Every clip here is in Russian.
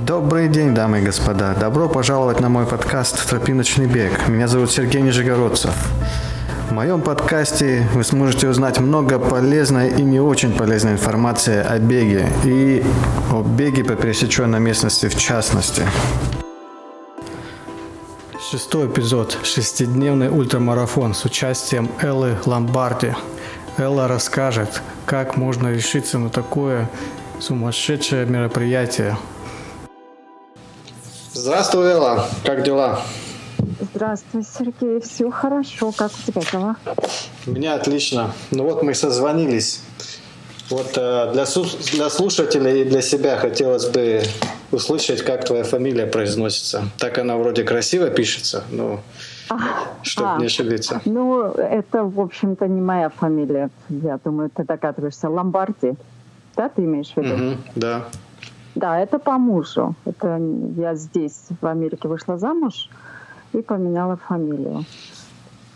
Добрый день, дамы и господа. Добро пожаловать на мой подкаст «Тропиночный бег». Меня зовут Сергей Нижегородцев. В моем подкасте вы сможете узнать много полезной и не очень полезной информации о беге и о беге по пересеченной местности в частности. Шестой эпизод. Шестидневный ультрамарафон с участием Эллы Ломбарди. Элла расскажет, как можно решиться на такое сумасшедшее мероприятие. Здравствуй, Элла. Как дела? Здравствуй, Сергей. Все хорошо. Как у тебя дела? У меня отлично. Ну вот мы созвонились. Вот э, для, для слушателей и для себя хотелось бы услышать, как твоя фамилия произносится. Так она вроде красиво пишется, но а, чтобы а, не ошибиться. Ну, это, в общем-то, не моя фамилия. Я думаю, ты догадываешься. Ломбарди. Да, ты имеешь в виду? Угу, да. Да, это по мужу. Это я здесь, в Америке, вышла замуж и поменяла фамилию.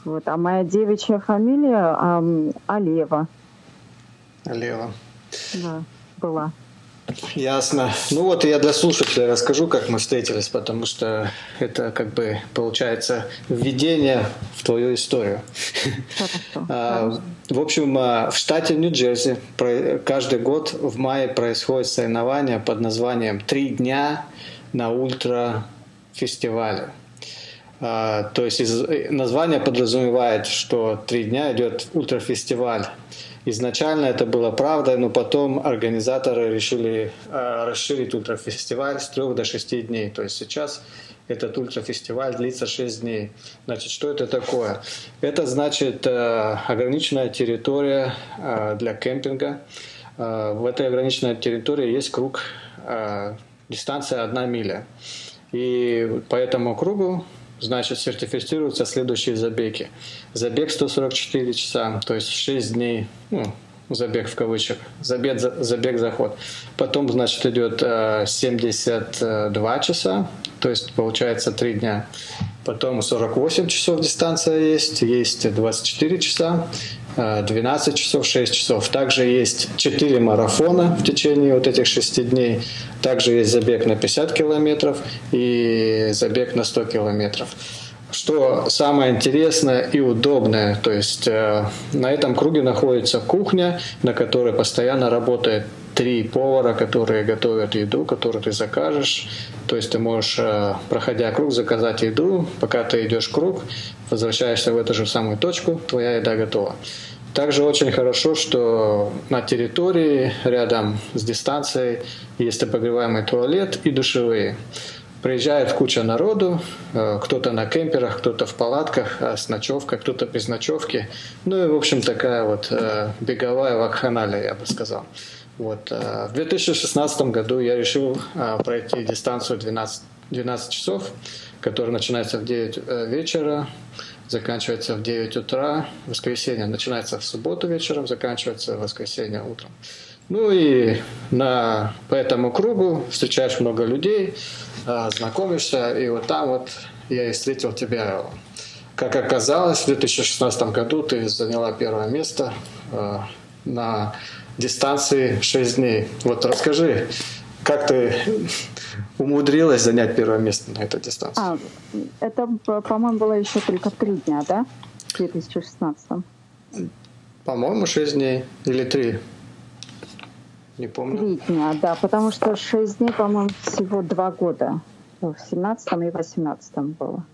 Вот. А моя девичья фамилия эм, Алева. Алева. Да, была. Ясно. Ну вот я для слушателей расскажу, как мы встретились, потому что это как бы получается введение в твою историю. А, в общем, а, в штате Нью-Джерси каждый год в мае происходит соревнование под названием «Три дня на ультра-фестивале». А, то есть название подразумевает, что три дня идет ультрафестиваль Изначально это было правдой, но потом организаторы решили э, расширить ультрафестиваль с трех до шести дней. То есть сейчас этот ультрафестиваль длится 6 дней. Значит, что это такое? Это значит э, ограниченная территория э, для кемпинга. Э, в этой ограниченной территории есть круг, э, дистанция 1 миля. И по этому кругу значит, сертифицируются следующие забеги. Забег 144 часа, то есть 6 дней, ну, забег в кавычках, забег, забег заход. Потом, значит, идет 72 э, часа, то есть получается 3 дня. Потом 48 часов дистанция есть, есть 24 часа, 12 э, часов, 6 часов. Также есть 4 марафона в течение вот этих 6 дней. Также есть забег на 50 километров и забег на 100 километров. Что самое интересное и удобное, то есть э, на этом круге находится кухня, на которой постоянно работает три повара, которые готовят еду, которую ты закажешь. То есть ты можешь, э, проходя круг, заказать еду. Пока ты идешь круг, возвращаешься в эту же самую точку, твоя еда готова. Также очень хорошо, что на территории рядом с дистанцией есть обогреваемый туалет и душевые. Приезжает куча народу, э, кто-то на кемперах, кто-то в палатках а с ночевкой, кто-то без ночевки. Ну и, в общем, такая вот э, беговая вакханалия, я бы сказал. Вот. Э, в 2016 году я решил пройти дистанцию 12, 12 часов, которая начинается в 9 вечера, заканчивается в 9 утра, воскресенье начинается в субботу вечером, заканчивается в воскресенье утром. Ну и на, по этому кругу встречаешь много людей, знакомишься, и вот там вот я и встретил тебя. Как оказалось, в 2016 году ты заняла первое место на дистанции 6 дней. Вот расскажи, как ты умудрилась занять первое место на этой дистанции? А, это, по-моему, было еще только три дня, да? В 2016. По-моему, шесть дней или три. Не помню. Три дня, да, потому что шесть дней, по-моему, всего два года. В 17 и 18 было.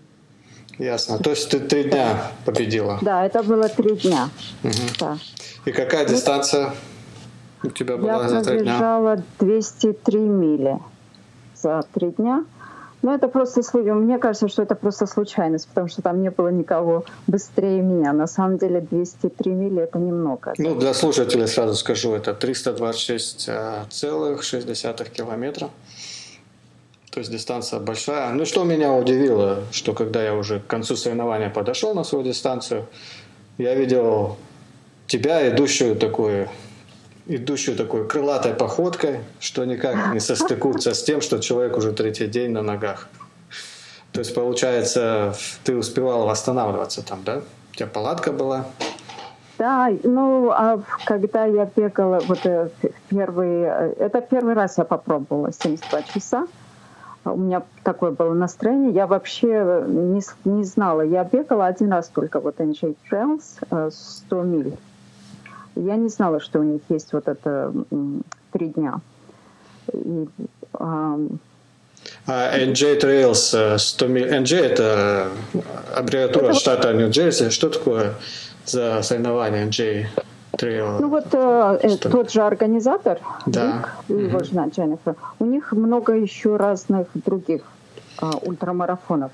Ясно. То есть ты три дня победила? Да, это было три дня. Угу. Да. И какая дистанция у тебя была Я за три дня? Я пробежала 203 мили за три дня. Но это просто, мне кажется, что это просто случайность, потому что там не было никого быстрее меня. На самом деле 203 мили — это немного. Ну, для слушателей сразу скажу, это 326,6 километра. То есть дистанция большая. Ну, что меня удивило, что когда я уже к концу соревнования подошел на свою дистанцию, я видел тебя, идущую такую идущую такой крылатой походкой, что никак не состыкуется с тем, что человек уже третий день на ногах. То есть, получается, ты успевал восстанавливаться там, да? У тебя палатка была? Да, ну, а когда я бегала, вот э, первый, э, это первый раз я попробовала 72 часа, у меня такое было настроение. Я вообще не, не знала. Я бегала один раз только вот NJ Trails 100 миль. Я не знала, что у них есть вот это три дня. И, а, а NJ Trails 100 миль. NJ это аббревиатура это штата Нью-Джерси. Что такое за соревнование NJ Trail? Ну вот э, э тот же организатор, да. Рик, его жена Дженнифер, у них много еще разных других э, ультрамарафонов.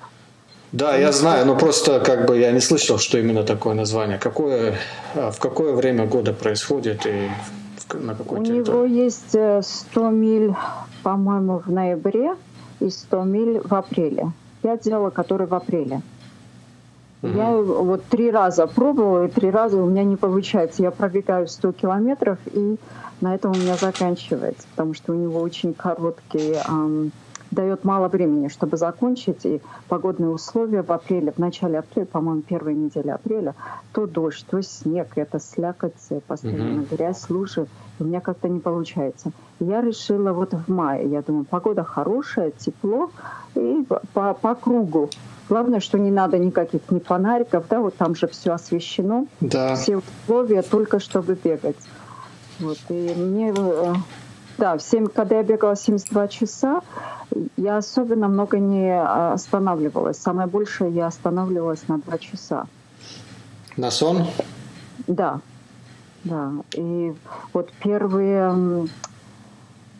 Да, я знаю, но просто как бы я не слышал, что именно такое название. Какое, а, в какое время года происходит и на какой У территории? него есть 100 э, миль, по-моему, в ноябре и 100 миль в апреле. Я делала который в апреле. Угу. Я вот три раза пробовала, и три раза у меня не получается. Я пробегаю 100 километров, и на этом у меня заканчивается, потому что у него очень короткий эм, дает мало времени, чтобы закончить, и погодные условия в апреле, в начале апреля, по-моему, первой недели апреля, то дождь, то снег, это слякоть, постоянно mm-hmm. грязь, лужи, у меня как-то не получается. Я решила вот в мае, я думаю, погода хорошая, тепло, и по, по кругу. Главное, что не надо никаких ни фонариков, да, вот там же все освещено, да. все условия только чтобы бегать. Вот, и мне э, да, в 7, когда я бегала 72 часа, я особенно много не а, останавливалась. Самое большее я останавливалась на 2 часа. На сон? Да, да. И вот первые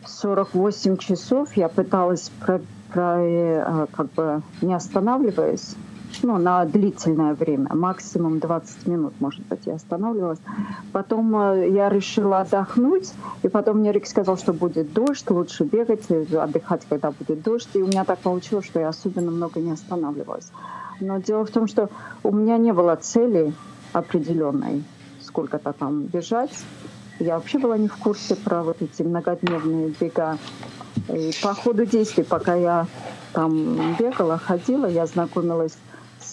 48 часов я пыталась про, про, э, как бы не останавливаясь, ну, на длительное время, максимум 20 минут, может быть, я останавливалась. Потом э, я решила отдохнуть, и потом мне Рик сказал, что будет дождь, лучше бегать, отдыхать, когда будет дождь. И у меня так получилось, что я особенно много не останавливалась. Но дело в том, что у меня не было цели определенной, сколько-то там бежать. Я вообще была не в курсе про вот эти многодневные бега. И по ходу действий, пока я там бегала, ходила, я знакомилась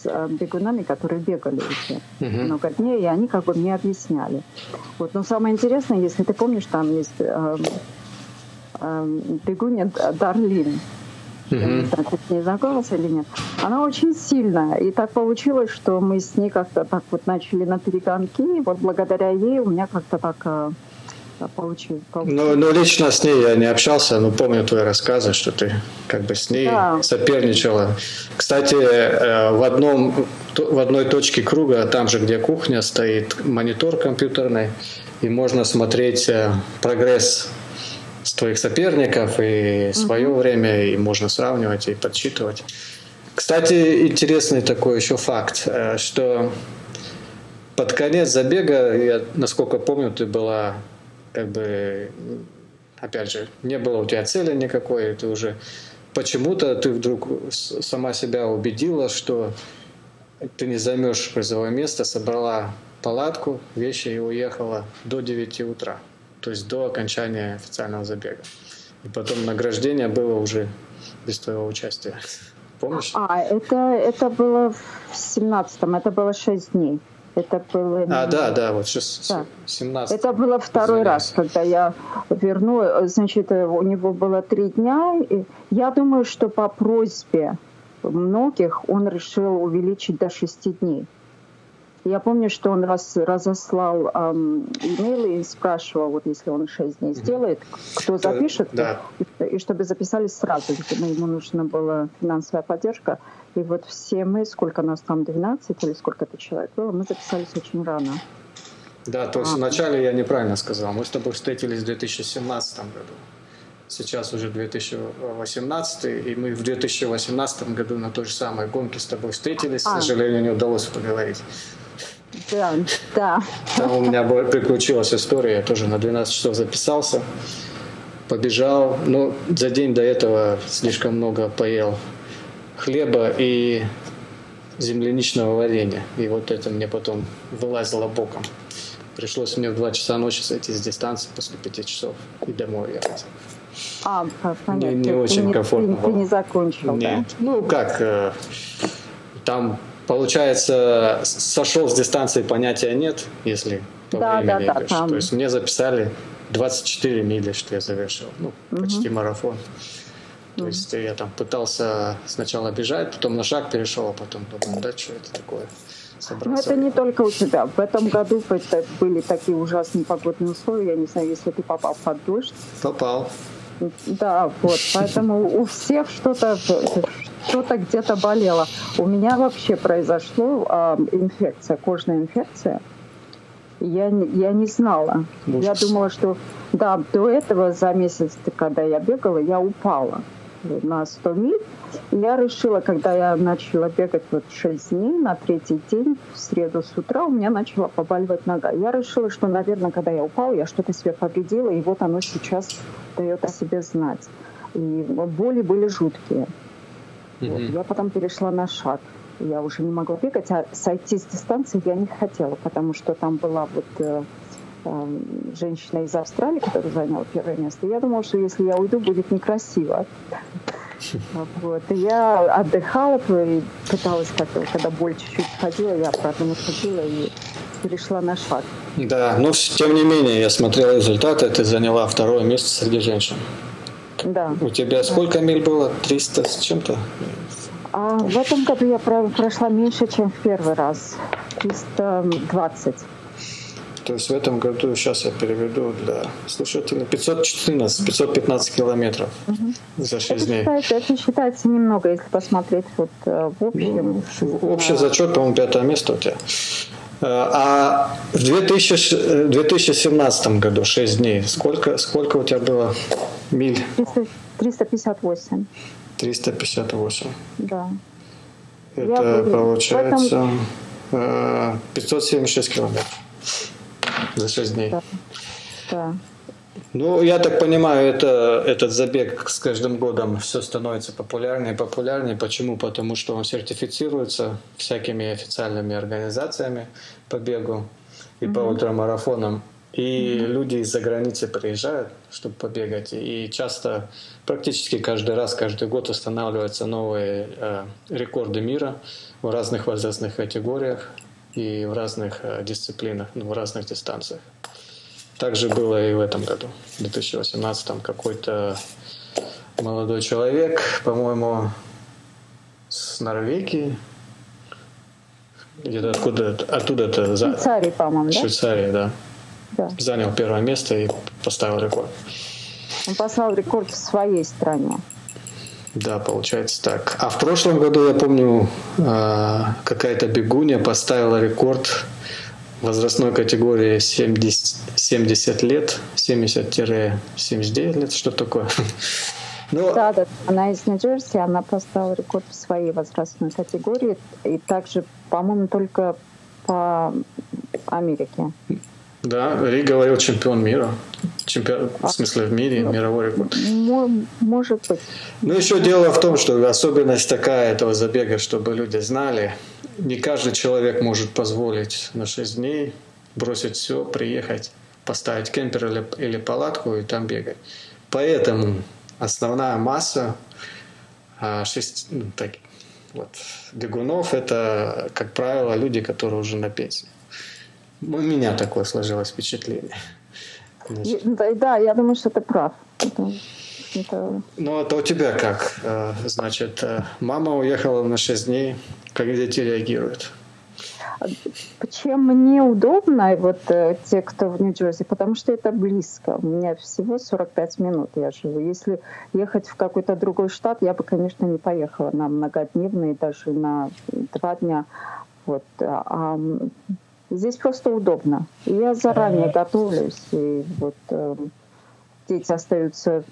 с э, бегунами, которые бегали уже uh-huh. много дней, и они как бы мне объясняли. Вот. Но самое интересное, если ты помнишь, там есть э, э, бегунья Дарлин. Uh-huh. Знаю, ты с ней знакомился или нет. Она очень сильная. И так получилось, что мы с ней как-то так вот начали на перегонки. И вот благодаря ей у меня как-то так получил. Ну, ну, лично с ней я не общался, но помню твои рассказы, что ты как бы с ней да. соперничала. Кстати, э, в, одном, в одной точке круга, там же, где кухня, стоит монитор компьютерный, и можно смотреть э, прогресс с твоих соперников и свое угу. время, и можно сравнивать и подсчитывать. Кстати, интересный такой еще факт, э, что под конец забега, я, насколько помню, ты была как бы, опять же, не было у тебя цели никакой, ты уже почему-то ты вдруг сама себя убедила, что ты не займешь призовое место, собрала палатку, вещи и уехала до 9 утра, то есть до окончания официального забега. И потом награждение было уже без твоего участия. Помнишь? А, это, это было в 17-м, это было 6 дней. Это было... А, да, да, вот сейчас да. 17 Это было второй раз, когда я вернула. Значит, у него было три дня. И я думаю, что по просьбе многих он решил увеличить до шести дней. Я помню, что он раз разослал эм, имейлы и спрашивал, вот если он шесть дней сделает, кто запишет, да. и, и чтобы записались сразу. Ему нужна была финансовая поддержка. И вот все мы, сколько нас там, 12 или сколько-то человек было, мы записались очень рано. Да, то есть а, вначале я неправильно сказал. Мы с тобой встретились в 2017 году. Сейчас уже 2018, и мы в 2018 году на той же самой гонке с тобой встретились. А. К сожалению, не удалось поговорить. Да, да. Там у меня приключилась история, я тоже на 12 часов записался, побежал, но за день до этого слишком много поел хлеба и земляничного варенья. И вот это мне потом вылазило боком. Пришлось мне в 2 часа ночи сойти с дистанции после 5 часов и домой ехать. А, понятно. Не, не очень комфортно. Ты, ты не закончил, Нет. Да? Ну, как, э, там, получается, сошел с дистанции понятия нет, если по да, времени да, да, там. То есть мне записали 24 мили, что я завершил. Ну, почти угу. марафон. То есть я там пытался сначала бежать, потом на шаг перешел, а потом думаю, да, что это такое? Ну, это не только у тебя. В этом году были такие ужасные погодные условия. Я не знаю, если ты попал под дождь. Попал. Да, вот. Поэтому у всех что-то что-то где-то болело. У меня вообще произошло э, инфекция, кожная инфекция. Я, я не знала. Ужас. Я думала, что да, до этого за месяц, когда я бегала, я упала на 100 миль. Я решила, когда я начала бегать вот 6 дней, на третий день, в среду с утра, у меня начала побаливать нога. Я решила, что, наверное, когда я упала, я что-то себе повредила, и вот оно сейчас дает о себе знать. И боли были жуткие. Mm-hmm. Вот. Я потом перешла на шаг. Я уже не могла бегать, а сойти с дистанции я не хотела, потому что там была вот э, э, женщина из Австралии, которая заняла первое место. Я думала, что если я уйду, будет некрасиво. Вот. И я отдыхала и пыталась как-то, когда боль чуть-чуть ходила, я обратно выходила и перешла на шаг. Да, но тем не менее, я смотрел результаты, ты заняла второе место среди женщин. Да. У тебя сколько миль было? 300 с чем-то? А в этом году я прошла меньше, чем в первый раз. 320. То есть в этом году, сейчас я переведу для слушателей, 514, 515 километров угу. за 6 это дней. Считается, это считается немного, если посмотреть вот э, в общем. Ну, общий зачет, по-моему, пятое место у тебя. Э, а в 2000, 2017 году, 6 дней, сколько, сколько у тебя было миль? 358. 358. Да. Это Я получается этом... 576 э, километров за 6 дней. Да. да. Ну, я так понимаю, это, этот забег с каждым годом все становится популярнее и популярнее. Почему? Потому что он сертифицируется всякими официальными организациями по бегу и mm-hmm. по ультрамарафонам. И mm-hmm. люди из-за границы приезжают, чтобы побегать. И часто, практически каждый раз, каждый год устанавливаются новые э, рекорды мира в разных возрастных категориях и в разных э, дисциплинах, ну, в разных дистанциях. Также было и в этом году, в 2018 там какой-то молодой человек, по-моему, с Норвегии, где-то откуда оттуда это Швейцарии, по-моему, да? Швейцария, да. Да. Занял первое место и поставил рекорд. Он поставил рекорд в своей стране. Да, получается так. А в прошлом году, я помню, а, какая-то бегунья поставила рекорд возрастной категории 70, 70 лет, 70-79 лет, что такое. Ну, да, да, она из Нью-Джерси, она поставила рекорд в своей возрастной категории, и также, по-моему, только по Америке. Да, Ри говорил чемпион мира. Чемпион, в смысле в мире, ну, мировой рекорд. Может быть. Ну, еще дело в том, что особенность такая этого забега, чтобы люди знали, не каждый человек может позволить на 6 дней бросить все, приехать, поставить кемпер или, или палатку и там бегать. Поэтому основная масса 6, а, ну, так, вот, бегунов это, как правило, люди, которые уже на пенсии. У меня такое сложилось впечатление. Значит. Да, да, я думаю, что ты прав. Это, это... Ну, это у тебя как? Э, значит, э, мама уехала на 6 дней. Как дети реагируют? Чем мне удобно, вот э, те, кто в Нью-Джерси, потому что это близко. У меня всего 45 минут я живу. Если ехать в какой-то другой штат, я бы, конечно, не поехала на многодневные, даже на два дня. Вот. А Здесь просто удобно. Я заранее готовлюсь. И вот э, дети остаются...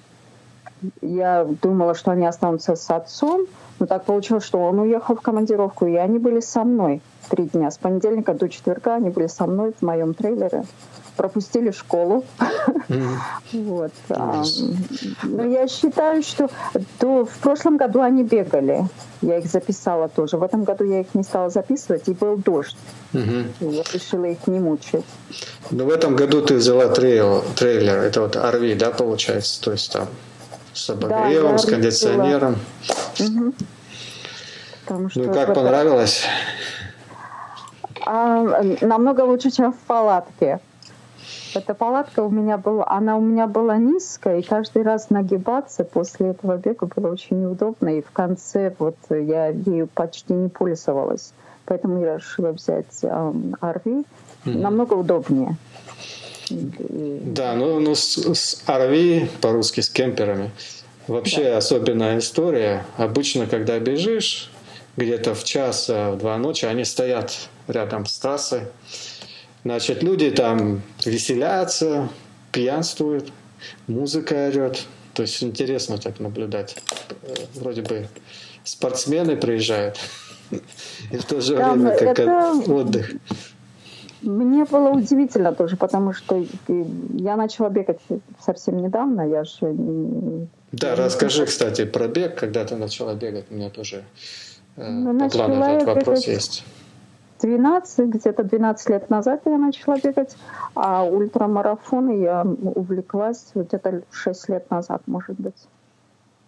Я думала, что они останутся с отцом, но так получилось, что он уехал в командировку, и они были со мной три дня. С понедельника до четверга они были со мной в моем трейлере пропустили школу. Вот. А, но я считаю, что до, в прошлом году они бегали. Я их записала тоже. В этом году я их не стала записывать, и был дождь. Я решила их не мучить. Ну, в этом году ты взяла трейл, трейлер, это вот RV, да, получается? То есть там с обогревом, да, с кондиционером. Угу. Потому что ну как понравилось? А, намного лучше, чем в палатке. Эта палатка у меня была, она у меня была низкая, и каждый раз нагибаться после этого бега было очень неудобно, и в конце вот я ею почти не пользовалась. Поэтому я решила взять э, RV. Mm-hmm. Намного удобнее. Да, ну, ну с, с RV, по-русски с кемперами, вообще да. особенная история. Обычно, когда бежишь, где-то в час, э, в два ночи, они стоят рядом с трассой. Значит, люди там веселятся, пьянствуют, музыка орет. То есть интересно так наблюдать. Э, вроде бы спортсмены приезжают, и в то же время как это... отдых. Мне было удивительно тоже, потому что я начала бегать совсем недавно, я же... Да, расскажи, кстати, про бег, когда ты начала бегать, у меня тоже э, ну, по плану этот вопрос есть. 12, где-то 12 лет назад я начала бегать, а ультрамарафоны я увлеклась где-то 6 лет назад, может быть.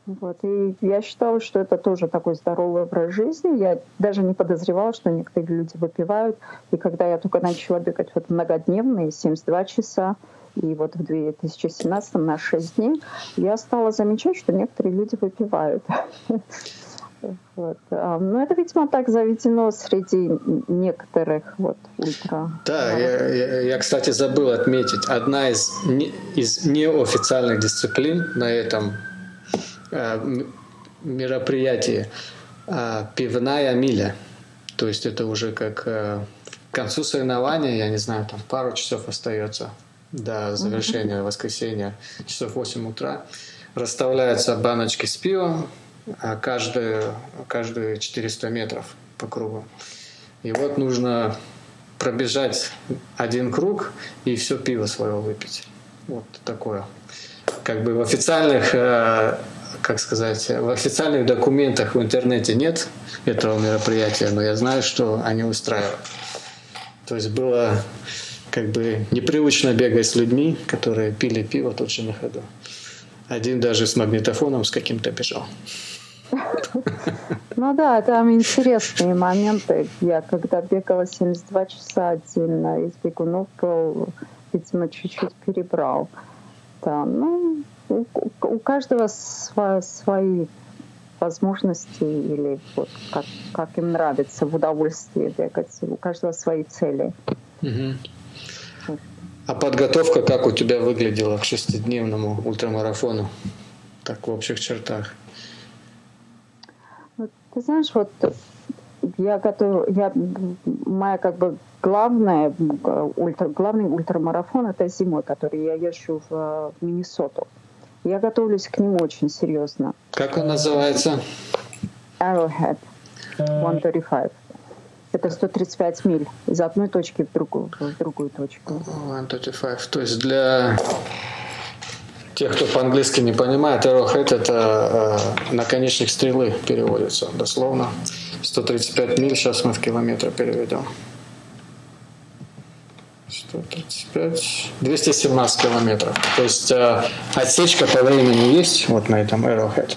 Вот. И я считала, что это тоже такой здоровый образ жизни. Я даже не подозревала, что некоторые люди выпивают. И когда я только начала бегать вот многодневные, 72 часа, и вот в 2017 на 6 дней, я стала замечать, что некоторые люди выпивают. Вот. А, Но ну, это, видимо, так заведено среди некоторых вот ультра. Да, я, я, я, кстати, забыл отметить, одна из, не, из неофициальных дисциплин на этом Э, мероприятие э, «Пивная миля». То есть это уже как э, к концу соревнования, я не знаю, там пару часов остается до завершения mm-hmm. воскресенья, часов 8 утра. Расставляются баночки с пивом, каждые, каждые 400 метров по кругу. И вот нужно пробежать один круг и все пиво свое выпить. Вот такое. Как бы в официальных как сказать, в официальных документах в интернете нет этого мероприятия, но я знаю, что они устраивают. То есть было как бы непривычно бегать с людьми, которые пили пиво тут же на ходу. Один даже с магнитофоном с каким-то бежал. Ну да, там интересные моменты. Я когда бегала 72 часа отдельно из бегунов, видимо, чуть-чуть перебрал. Да, ну, у, у каждого свои, свои возможности или вот как, как им нравится в удовольствии бегать. У каждого свои цели. Угу. А подготовка как у тебя выглядела к шестидневному ультрамарафону? Так в общих чертах. Ты знаешь, вот я готов, я моя как бы главная ультра, главный ультрамарафон это зимой, который я езжу в, в Миннесоту. Я готовлюсь к нему очень серьезно. Как он называется? Arrowhead 135. Это 135 миль из одной точки в другую, в другую точку. 135. То есть для тех, кто по-английски не понимает, Arrowhead это э, наконечник стрелы переводится дословно. 135 миль, сейчас мы в километры переведем. 135, 217 километров. То есть э, отсечка по времени есть вот на этом Arrowhead?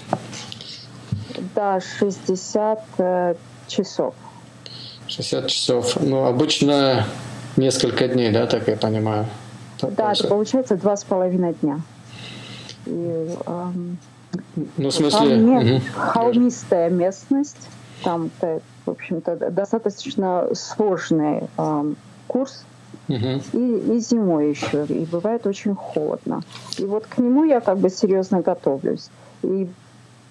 Да, 60 э, часов. 60 часов. Ну, обычно несколько дней, да, так я понимаю? Да, это получается два с половиной дня. И, ну, в смысле... Холме, угу. Холмистая местность. Там, в общем-то, достаточно сложный эм, курс Угу. И, и зимой еще. И бывает очень холодно. И вот к нему я как бы серьезно готовлюсь. И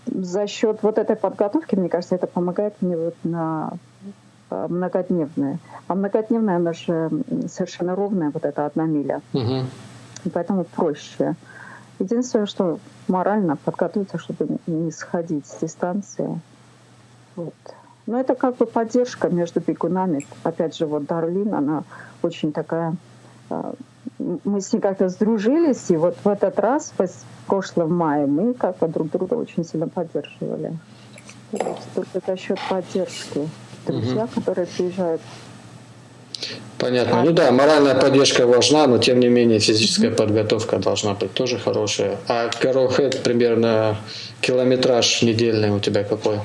за счет вот этой подготовки, мне кажется, это помогает мне вот на а, многодневные. А многодневная, она же совершенно ровная, вот эта одна миля. Угу. И поэтому проще. Единственное, что морально подготовиться, чтобы не сходить с дистанции. Вот. Но это как бы поддержка между бегунами. Опять же, вот Дарлин, она очень такая... А, мы с ней как-то сдружились, и вот в этот раз, в прошлом мае, мы как бы друг друга очень сильно поддерживали. Только за счет поддержки. Друзья, угу. которые приезжают Понятно. А, ну да, моральная поддержка важна, но тем не менее физическая mm подготовка должна быть тоже хорошая. А Carol примерно километраж недельный у тебя какой?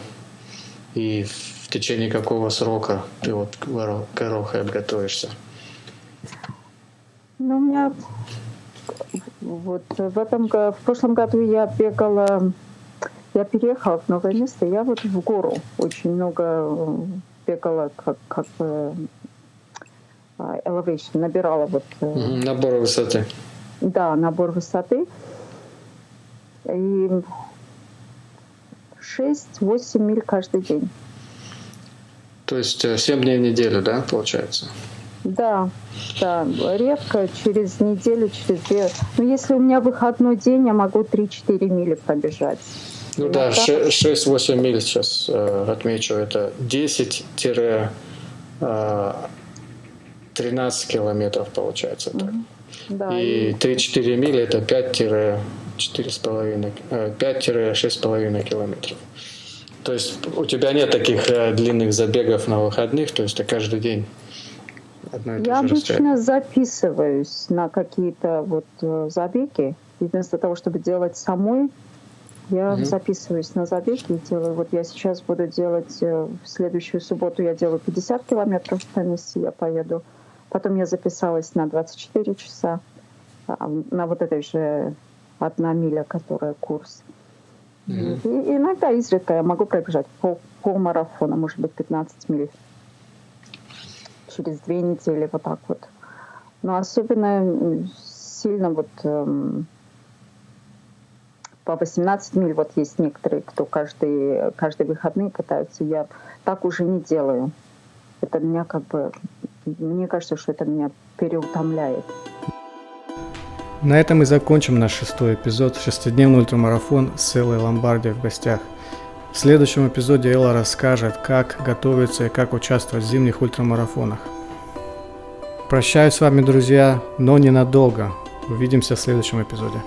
И в течение какого срока ты вот к Arrowhead готовишься? Ну, у меня вот в этом в прошлом году я бегала, я переехала в новое место, я вот в гору очень много э, бегала, как, как а, elevation, набирала вот... Э, набор высоты. Да, набор высоты. И 6-8 миль каждый день. То есть э, 7 дней в неделю, да, получается? Да, да, редко, через неделю, через две. Но если у меня выходной день, я могу 3-4 мили пробежать. Ну Иногда... да, 6-8 миль сейчас э, отмечу, это 10-15 13 километров получается. Так. Да, и 3-4 мили это 5-6,5 э, километров. То есть у тебя нет таких э, длинных забегов на выходных, то есть ты каждый день я обычно расстояние. записываюсь на какие-то вот э, забеги. И вместо того, чтобы делать самой, я угу. записываюсь на забеги и делаю. Вот я сейчас буду делать в следующую субботу я делаю 50 километров на месте, я поеду. Угу. Потом я записалась на 24 часа а, на вот этой же одна миля, которая курс. Mm-hmm. И иногда изредка я могу пробежать пол, полмарафона, может быть, 15 миль через две недели, вот так вот. Но особенно сильно вот эм, по 18 миль, вот есть некоторые, кто каждый, каждый выходные катаются, я так уже не делаю. Это меня как бы, мне кажется, что это меня переутомляет. На этом и закончим наш шестой эпизод «Шестидневный ультрамарафон» с Эллой Ломбарди в гостях. В следующем эпизоде Элла расскажет, как готовиться и как участвовать в зимних ультрамарафонах. Прощаюсь с вами, друзья, но ненадолго. Увидимся в следующем эпизоде.